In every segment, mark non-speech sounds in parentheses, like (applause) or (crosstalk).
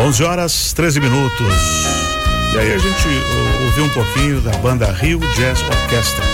11 horas 13 minutos. E aí a gente ouviu um pouquinho da banda Rio Jazz Orchestra.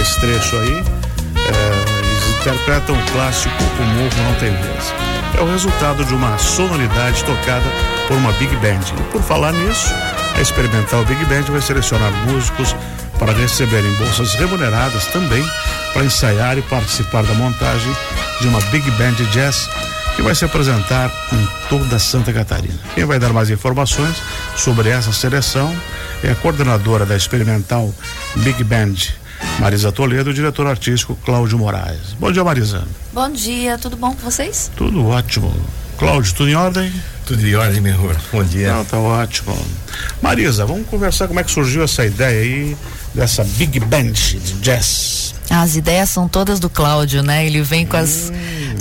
Esse trecho aí, é, eles interpretam o clássico O Morro Não Tem Vez. É o resultado de uma sonoridade tocada por uma Big Band. E por falar nisso, a Experimental Big Band vai selecionar músicos para receberem bolsas remuneradas também para ensaiar e participar da montagem de uma Big Band Jazz que vai se apresentar em toda Santa Catarina. Quem vai dar mais informações sobre essa seleção é a coordenadora da experimental Big Band, Marisa Toledo, o diretor artístico Cláudio Moraes. Bom dia, Marisa. Bom dia, tudo bom com vocês? Tudo ótimo. Cláudio, tudo em ordem? Tudo em ordem, meu amor. Bom dia. Não, tá ótimo. Marisa, vamos conversar como é que surgiu essa ideia aí dessa Big Band de jazz. As ideias são todas do Cláudio, né? Ele vem com as, hum.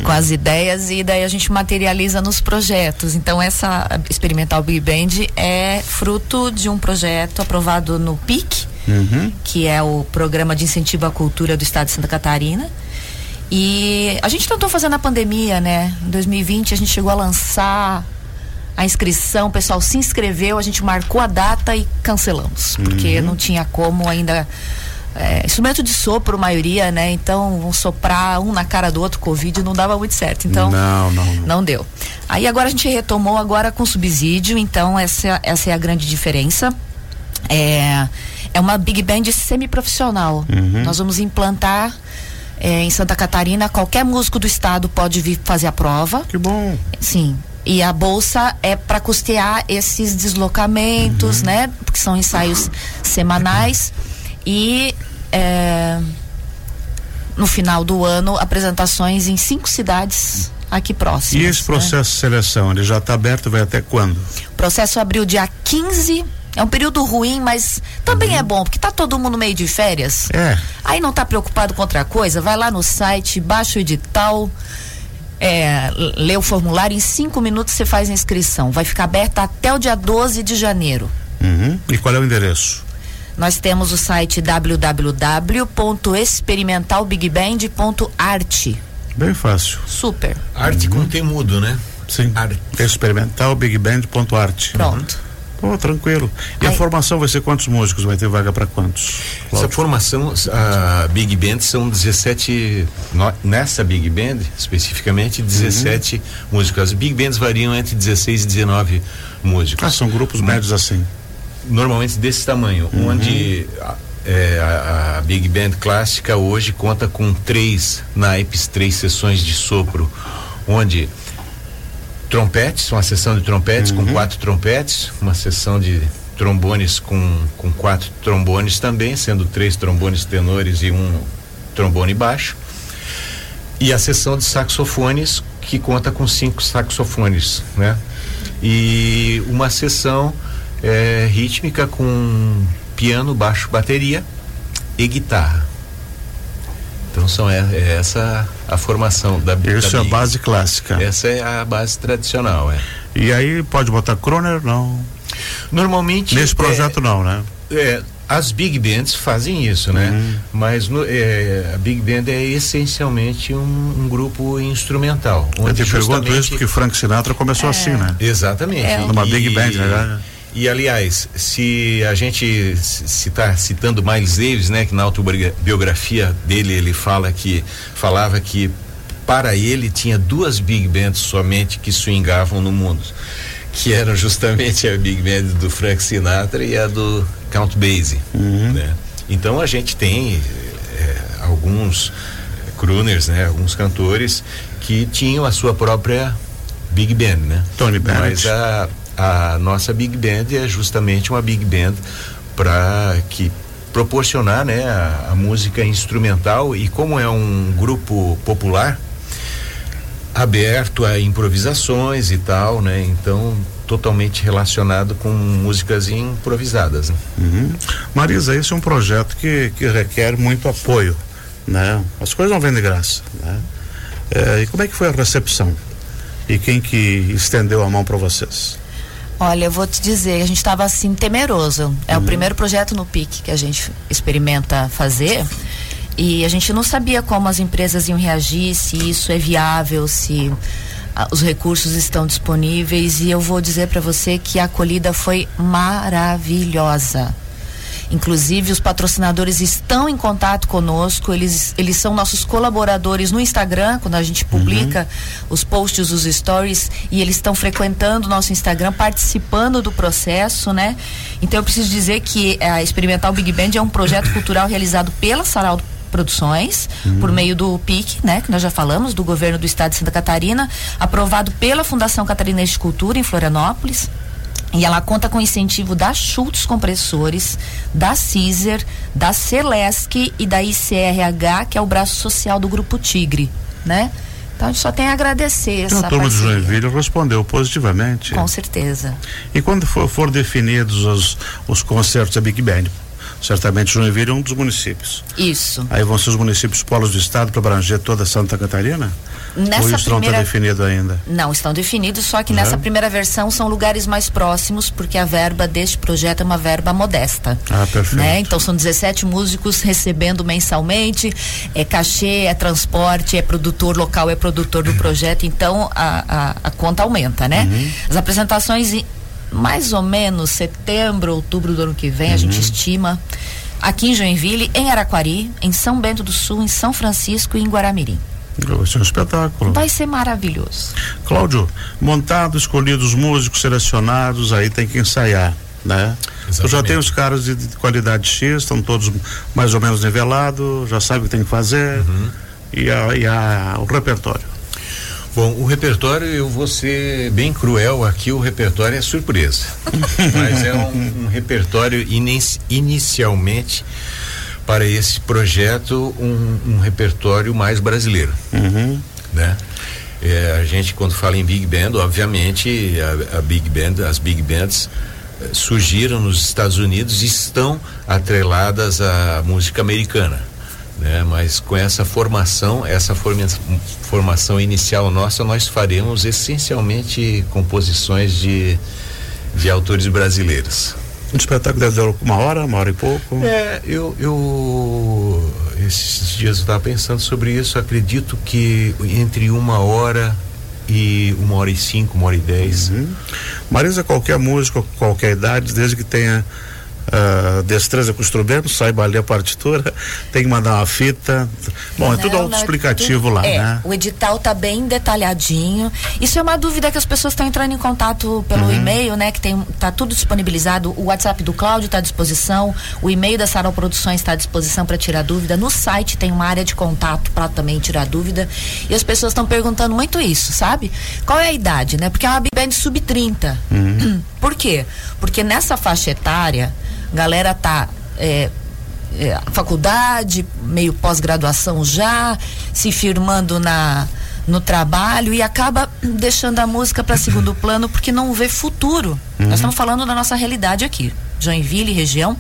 Com as ideias e daí a gente materializa nos projetos. Então, essa Experimental Big Band é fruto de um projeto aprovado no PIC, uhum. que é o Programa de Incentivo à Cultura do Estado de Santa Catarina. E a gente tentou fazer na pandemia, né? Em 2020 a gente chegou a lançar a inscrição, o pessoal se inscreveu, a gente marcou a data e cancelamos, porque uhum. não tinha como ainda é, instrumento de sopro, maioria, né? Então, vão soprar um na cara do outro, Covid, não dava muito certo. Então, não, não, não. não deu. Aí agora a gente retomou agora com subsídio, então essa, essa é a grande diferença. É, é uma Big Band semi-profissional. Uhum. Nós vamos implantar é, em Santa Catarina, qualquer músico do estado pode vir fazer a prova. Que bom. Sim. E a bolsa é para custear esses deslocamentos, uhum. né? Porque são ensaios semanais e é, no final do ano apresentações em cinco cidades aqui próximas. E esse né? processo né? de seleção, ele já está aberto, vai até quando? O processo abriu dia 15 é um período ruim, mas também uhum. é bom, porque tá todo mundo meio de férias. É. Aí não tá preocupado com outra coisa, vai lá no site, baixa o edital, é, lê o formulário, em cinco minutos você faz a inscrição. Vai ficar aberta até o dia 12 de janeiro. Uhum. E qual é o endereço? Nós temos o site www.experimentalbigband.art. Bem fácil. Super. Arte uhum. com temudo, né? Sim. Arte. Experimentalbigband.art. Pronto. Uhum. Oh, tranquilo. E Aí, a formação vai ser quantos músicos? Vai ter vaga para quantos? Essa formação, a Big Band são 17, nessa Big Band especificamente, 17 uhum. músicos. As Big Bands variam entre 16 e 19 músicos. Ah, são grupos médios assim? Normalmente desse tamanho, uhum. onde é, a, a, Big Band clássica hoje conta com três naipes, três sessões de sopro, onde trompetes, uma sessão de trompetes uhum. com quatro trompetes, uma sessão de trombones com, com quatro trombones também, sendo três trombones tenores e um trombone baixo. E a sessão de saxofones, que conta com cinco saxofones, né? E uma sessão é, rítmica com piano, baixo, bateria e guitarra. Então são é, é essa a formação da Isso da é a base clássica. Essa é a base tradicional, é. E aí pode botar croner não? Normalmente nesse projeto é, não, né? É, as big bands fazem isso, né? Uhum. Mas no, é, a big band é essencialmente um, um grupo instrumental. Eu te pergunto isso porque Frank Sinatra começou é. assim, né? Exatamente. É. Numa big band, né? E aliás, se a gente está citando Miles Davis, né, que na autobiografia dele ele fala que falava que para ele tinha duas big bands somente que swingavam no mundo, que eram justamente a big band do Frank Sinatra e a do Count Basie, uhum. né? Então a gente tem é, alguns crooners, né, alguns cantores que tinham a sua própria big band, né? Tony Bennett. Mas a a nossa Big Band é justamente uma Big Band para que proporcionar né, a, a, música instrumental e como é um grupo popular aberto a improvisações e tal, né? Então totalmente relacionado com músicas improvisadas. Né? Uhum. Marisa, esse é um projeto que, que requer muito apoio, né? As coisas não vêm de graça, né? É, e como é que foi a recepção? E quem que estendeu a mão para vocês? Olha, eu vou te dizer, a gente estava assim temeroso. É uhum. o primeiro projeto no PIC que a gente experimenta fazer. E a gente não sabia como as empresas iam reagir, se isso é viável, se os recursos estão disponíveis e eu vou dizer para você que a acolhida foi maravilhosa. Inclusive, os patrocinadores estão em contato conosco, eles, eles são nossos colaboradores no Instagram, quando a gente publica uhum. os posts, os stories, e eles estão frequentando o nosso Instagram, participando do processo, né? Então, eu preciso dizer que a Experimental Big Band é um projeto cultural realizado pela Saraldo Produções, uhum. por meio do PIC, né, que nós já falamos, do governo do estado de Santa Catarina, aprovado pela Fundação Catarinense de Cultura em Florianópolis. E ela conta com incentivo da Schultz Compressores, da Cizer, da Celesc e da ICRH, que é o braço social do Grupo Tigre, né? Então a gente só tem a agradecer essa então, a turma parceria. de Joinville respondeu positivamente. Com certeza. E quando for, for definidos os, os concertos da Big Band, certamente Joinville é um dos municípios. Isso. Aí vão ser os municípios polos do estado para abranger toda Santa Catarina? Nessa Ou isso primeira... não está definido ainda? Não, estão definidos, só que nessa primeira versão são lugares mais próximos, porque a verba deste projeto é uma verba modesta. Ah, perfeito. Né? Então são 17 músicos recebendo mensalmente, é cachê, é transporte, é produtor local, é produtor do projeto, então a, a, a conta aumenta, né? Uhum. As apresentações mais ou menos setembro, outubro do ano que vem, uhum. a gente uhum. estima aqui em Joinville, em Araquari, em São Bento do Sul, em São Francisco e em Guaramirim. Vai ser um espetáculo. Vai ser maravilhoso. Cláudio, montado, escolhido os músicos selecionados, aí tem que ensaiar, né? Eu já tenho os caras de, de, qualidade X, estão todos mais ou menos nivelados, já sabe o que tem que fazer. Uhum. E, a, e a, o repertório. Bom, o repertório, eu vou ser bem cruel aqui, o repertório é surpresa. (laughs) Mas é um, um repertório inici, inicialmente para esse projeto um, um repertório mais brasileiro, uhum. né? É, a gente quando fala em big band, obviamente a, a big band, as big bands eh, surgiram nos Estados Unidos e estão atreladas à música americana, né? Mas com essa formação, essa forma, formação inicial nossa, nós faremos essencialmente composições de de autores brasileiros. Um espetáculo deve durar uma hora, uma hora e pouco. É, eu, eu esses dias eu estava pensando sobre isso. Acredito que entre uma hora e uma hora e cinco, uma hora e dez. Uhum. Marisa, qualquer músico, qualquer idade, desde que tenha uh, destreza com o instrumento, saiba ler a partitura, (laughs) tem que mandar uma fita. Bom, não, é tudo autoexplicativo lá, é, né? O edital tá bem detalhadinho. Isso é uma dúvida que as pessoas estão entrando em contato pelo uhum. e-mail, né? Que tem tá tudo disponibilizado. O WhatsApp do Cláudio está à disposição, o e-mail da Sarau Produções está à disposição para tirar dúvida. No site tem uma área de contato para também tirar dúvida. E as pessoas estão perguntando muito isso, sabe? Qual é a idade, né? Porque é uma big band sub 30. Uhum. (clears throat) Por quê? Porque nessa faixa etária galera tá é, é, faculdade, meio pós-graduação já, se firmando na no trabalho e acaba deixando a música para segundo (laughs) plano porque não vê futuro. Uhum. Nós estamos falando da nossa realidade aqui, Joinville, região.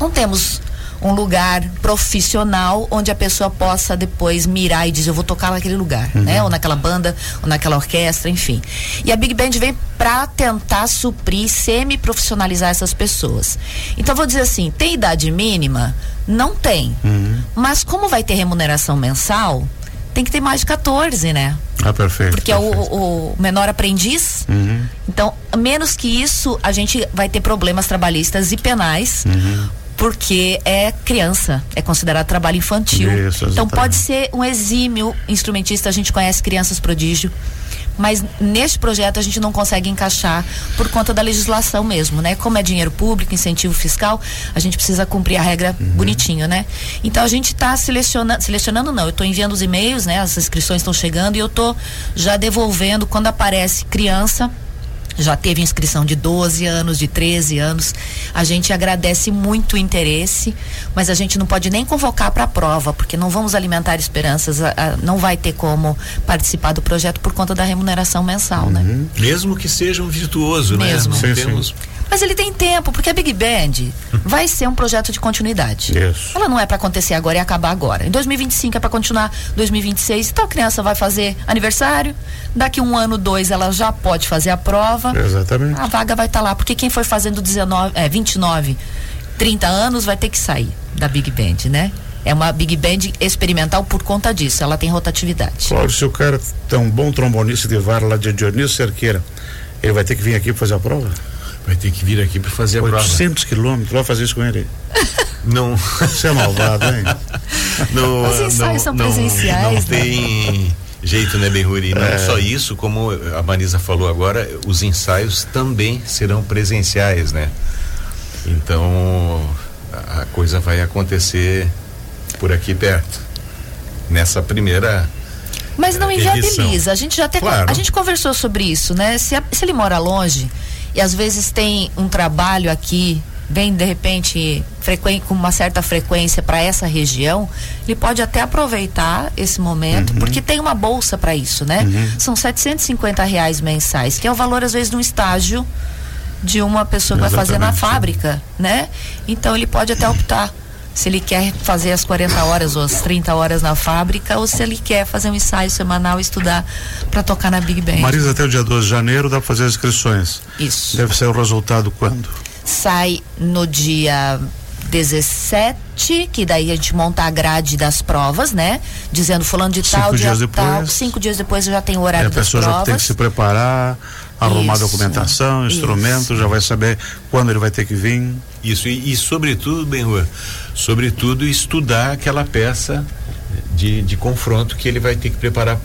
Não temos um lugar profissional onde a pessoa possa depois mirar e dizer eu vou tocar naquele lugar, uhum. né? Ou naquela banda, ou naquela orquestra, enfim. E a Big Band vem para tentar suprir, semi-profissionalizar essas pessoas. Então vou dizer assim, tem idade mínima? Não tem. Uhum. Mas como vai ter remuneração mensal, tem que ter mais de 14, né? Ah, perfeito. Porque perfeito. é o, o, menor aprendiz. Uhum. Então, menos que isso, a gente vai ter problemas trabalhistas e penais. Uhum porque é criança, é considerado trabalho infantil. Isso, então pode ser um exímio instrumentista, a gente conhece crianças prodígio, mas neste projeto a gente não consegue encaixar por conta da legislação mesmo, né? Como é dinheiro público, incentivo fiscal, a gente precisa cumprir a regra uhum. bonitinho, né? Então a gente está selecionando, selecionando não, eu estou enviando os e-mails, né? As inscrições estão chegando e eu estou já devolvendo quando aparece criança já teve inscrição de 12 anos, de 13 anos. A gente agradece muito o interesse, mas a gente não pode nem convocar para a prova, porque não vamos alimentar esperanças, a, a, não vai ter como participar do projeto por conta da remuneração mensal, né? uhum. né? Mesmo que seja um virtuoso, né? Mesmo. né? Não sim, temos... Sim. Mas ele tem tempo, porque a Big Band (laughs) vai ser um projeto de continuidade. Isso. Ela não é para acontecer agora e acabar agora. Em 2025 é para continuar 2026. Então a criança vai fazer aniversário, daqui um ano, dois, ela já pode fazer a prova. Exatamente. A vaga vai estar tá lá, porque quem foi fazendo 19, é, 29, 30 anos vai ter que sair da Big Band, né? É uma Big Band experimental por conta disso, ela tem rotatividade. Cláudio, se o cara tem um bom trombonista de vara lá de Dionísio Cerqueira, ele vai ter que vir aqui fazer a prova? Vai ter que vir aqui para fazer a 800 prova. quilômetros, vai fazer isso com ele? Não. Você é malvado, hein? Não, Os ensaios não, são presenciais. Não, não né? tem jeito, né, Benhuri? Não é. só isso, como a Marisa falou agora, os ensaios também serão presenciais, né? Então a coisa vai acontecer por aqui perto. Nessa primeira mas não inviabiliza. A gente já até claro. a gente conversou sobre isso, né? Se, a, se ele mora longe e às vezes tem um trabalho aqui vem de repente com uma certa frequência para essa região, ele pode até aproveitar esse momento, uhum. porque tem uma bolsa para isso, né? Uhum. São 750 reais mensais, que é o valor às vezes de um estágio de uma pessoa que vai fazer na fábrica, né? Então ele pode até optar se ele quer fazer as 40 horas ou as 30 horas na fábrica ou se ele quer fazer um ensaio semanal e estudar para tocar na Big Band. Marisa, até o dia 12 de janeiro dá para fazer as inscrições. Isso. Deve ser o resultado quando? Sai no dia 17, que daí a gente monta a grade das provas, né? Dizendo fulano de cinco tal, dias dia depois, tal, cinco dias depois já tem o horário é, das provas. A pessoa já tem que se preparar, arrumar isso, documentação, instrumento, isso. já vai saber quando ele vai ter que vir. Isso, e, e sobretudo, Benhua, sobretudo estudar aquela peça de, de confronto que ele vai ter que preparar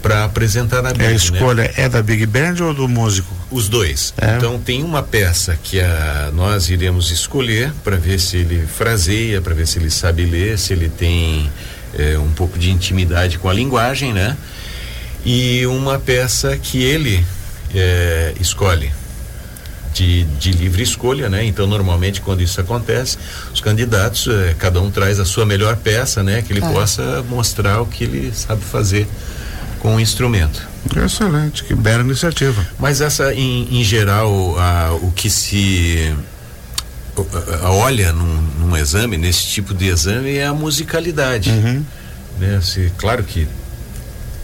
para apresentar na Big. É, a escolha né? é da Big Band ou do músico? Os dois. É. Então tem uma peça que a, nós iremos escolher para ver se ele fraseia, para ver se ele sabe ler, se ele tem é, um pouco de intimidade com a linguagem, né? E uma peça que ele é, escolhe de, de, livre escolha, né? Então, normalmente, quando isso acontece, os candidatos, eh, cada um traz a sua melhor peça, né? Que ele é. possa mostrar o que ele sabe fazer com o instrumento. Excelente, que bela iniciativa. Mas essa, em, em geral, a, o que se a, a, olha num, num, exame, nesse tipo de exame, é a musicalidade. Uhum. Né? Se, claro que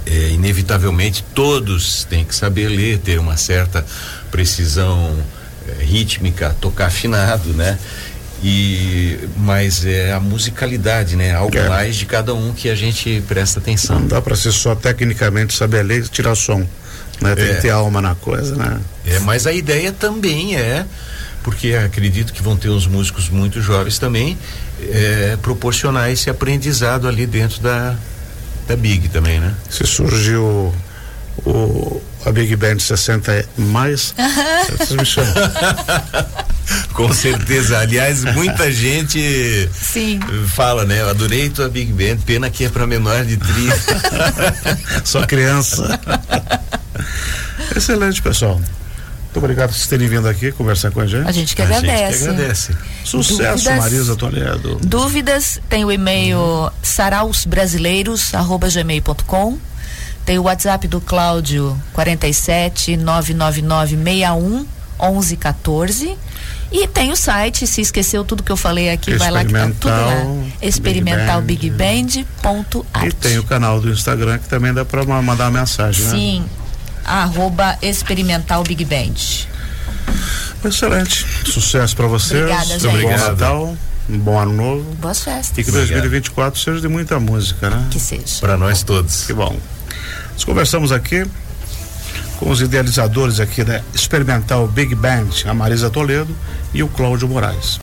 é, inevitavelmente todos têm que saber ler, ter uma certa precisão é, rítmica, tocar afinado, né? E mas é a musicalidade, né? Algo é. mais de cada um que a gente presta atenção. Não dá para ser só tecnicamente saber ler e tirar som, né? Tem é. que ter alma na coisa, né? É, mas a ideia também é porque acredito que vão ter uns músicos muito jovens também é, proporcionar esse aprendizado ali dentro da da Big também, né? Se surgiu o, a Big Band 60 mais, (laughs) vocês me chamam. (laughs) Com certeza. Aliás, muita gente Sim. fala, né? Eu adorei tua Big Band, pena que é para menor de 30. (laughs) Só criança. Excelente, pessoal. Muito obrigado por vocês terem vindo aqui conversar com a gente. A gente que agradece. Gente que agradece. Sucesso, Dúvidas, Marisa Toledo. Dúvidas, tem o e-mail uhum. sarausbrasileiros@gmail.com. Tem o WhatsApp do Cláudio 47 999 61 1114. E tem o site, se esqueceu tudo que eu falei aqui, vai lá que tá tudo lá. experimentalbigband.art. E tem o canal do Instagram que também dá para mandar uma mensagem, Sim. né? Arroba experimental Big Band. Excelente. Sucesso para vocês. Obrigada, gente. Bom Natal. Um bom ano novo. Boas festas. E que 2024 seja de muita música, né? Que seja. Para nós todos. Que bom. Nós conversamos aqui com os idealizadores aqui da Experimental Big Band, a Marisa Toledo e o Cláudio Moraes.